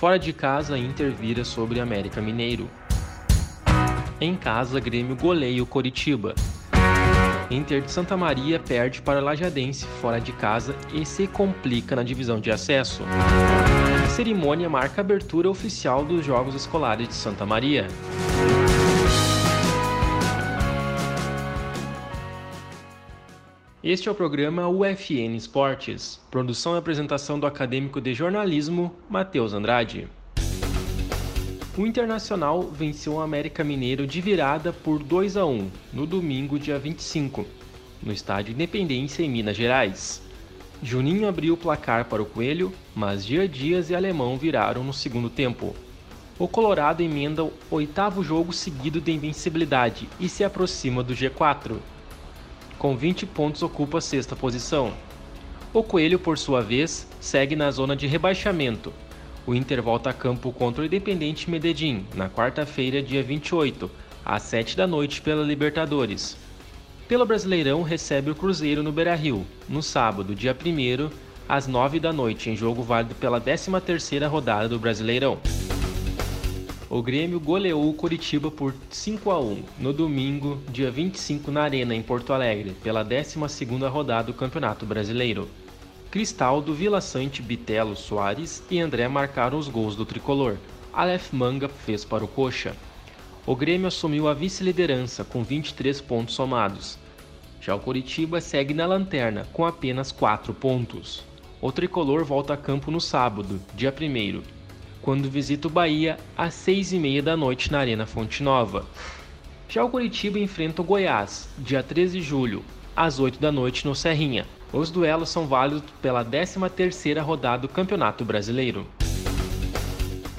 Fora de casa, Inter vira sobre América Mineiro. Em casa, Grêmio goleia o Coritiba. Inter de Santa Maria perde para Lajadense fora de casa e se complica na divisão de acesso. A cerimônia marca a abertura oficial dos Jogos Escolares de Santa Maria. Este é o programa UFN Esportes, produção e apresentação do acadêmico de jornalismo Matheus Andrade. O Internacional venceu o América Mineiro de virada por 2 a 1 no domingo, dia 25, no estádio Independência em Minas Gerais. Juninho abriu o placar para o Coelho, mas Dia Dias e Alemão viraram no segundo tempo. O Colorado emenda o oitavo jogo seguido de invencibilidade e se aproxima do G4 com 20 pontos ocupa a sexta posição. O Coelho, por sua vez, segue na zona de rebaixamento. O Inter volta a campo contra o Independente Medellín na quarta-feira, dia 28, às 7 da noite pela Libertadores. Pelo Brasileirão, recebe o Cruzeiro no Beira-Rio, no sábado, dia 1 às 9 da noite, em jogo válido pela 13ª rodada do Brasileirão o Grêmio goleou o Curitiba por 5 a 1 no domingo, dia 25, na Arena, em Porto Alegre, pela 12ª rodada do Campeonato Brasileiro. Cristaldo, Vila Sante, Bitelo, Soares e André marcaram os gols do tricolor. Aleph Manga fez para o Coxa. O Grêmio assumiu a vice-liderança com 23 pontos somados. Já o Curitiba segue na lanterna com apenas 4 pontos. O tricolor volta a campo no sábado, dia 1 quando visita o Bahia às 6 e meia da noite na Arena Fonte Nova. Já o Curitiba enfrenta o Goiás, dia 13 de julho, às 8 da noite no Serrinha. Os duelos são válidos pela 13ª rodada do Campeonato Brasileiro.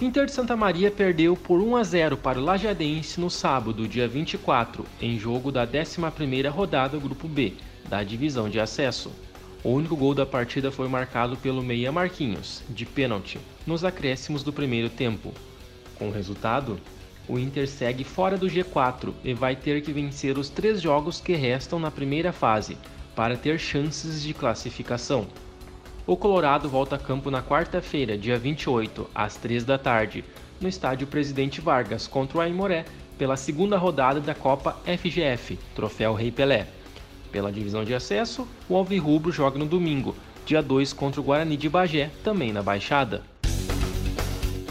Inter de Santa Maria perdeu por 1 a 0 para o Lajadense no sábado, dia 24, em jogo da 11ª rodada do Grupo B, da divisão de acesso. O único gol da partida foi marcado pelo meia Marquinhos, de pênalti, nos acréscimos do primeiro tempo. Com o resultado, o Inter segue fora do G4 e vai ter que vencer os três jogos que restam na primeira fase para ter chances de classificação. O Colorado volta a campo na quarta-feira, dia 28, às 3 da tarde, no estádio Presidente Vargas contra o Aimoré, pela segunda rodada da Copa FGF, Troféu Rei Pelé. Pela divisão de acesso, o Alvirrubro joga no domingo, dia 2 contra o Guarani de Bagé, também na Baixada.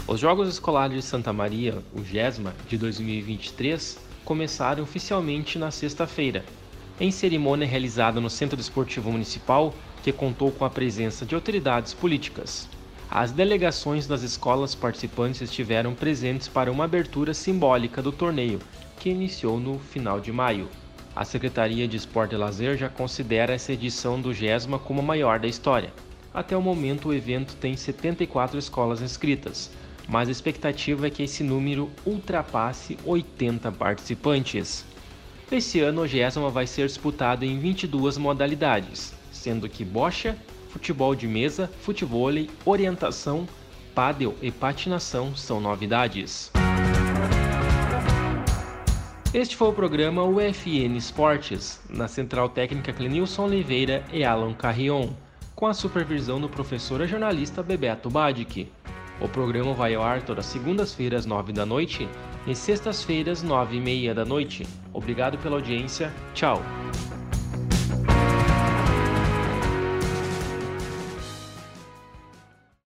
Os Jogos Escolares de Santa Maria, o GESMA, de 2023, começaram oficialmente na sexta-feira, em cerimônia realizada no Centro Esportivo Municipal, que contou com a presença de autoridades políticas. As delegações das escolas participantes estiveram presentes para uma abertura simbólica do torneio, que iniciou no final de maio. A Secretaria de Esporte e Lazer já considera essa edição do GESMA como a maior da história. Até o momento, o evento tem 74 escolas inscritas, mas a expectativa é que esse número ultrapasse 80 participantes. Esse ano, o GESMA vai ser disputado em 22 modalidades, sendo que bocha, futebol de mesa, futebol, orientação, pádel e patinação são novidades. Este foi o programa UFN Esportes, na Central Técnica Clenilson Oliveira e Alan Carrion, com a supervisão do professor e jornalista Bebeto Badic. O programa vai ao ar todas segundas-feiras, 9 da noite, e sextas-feiras, 9 e meia da noite. Obrigado pela audiência, tchau!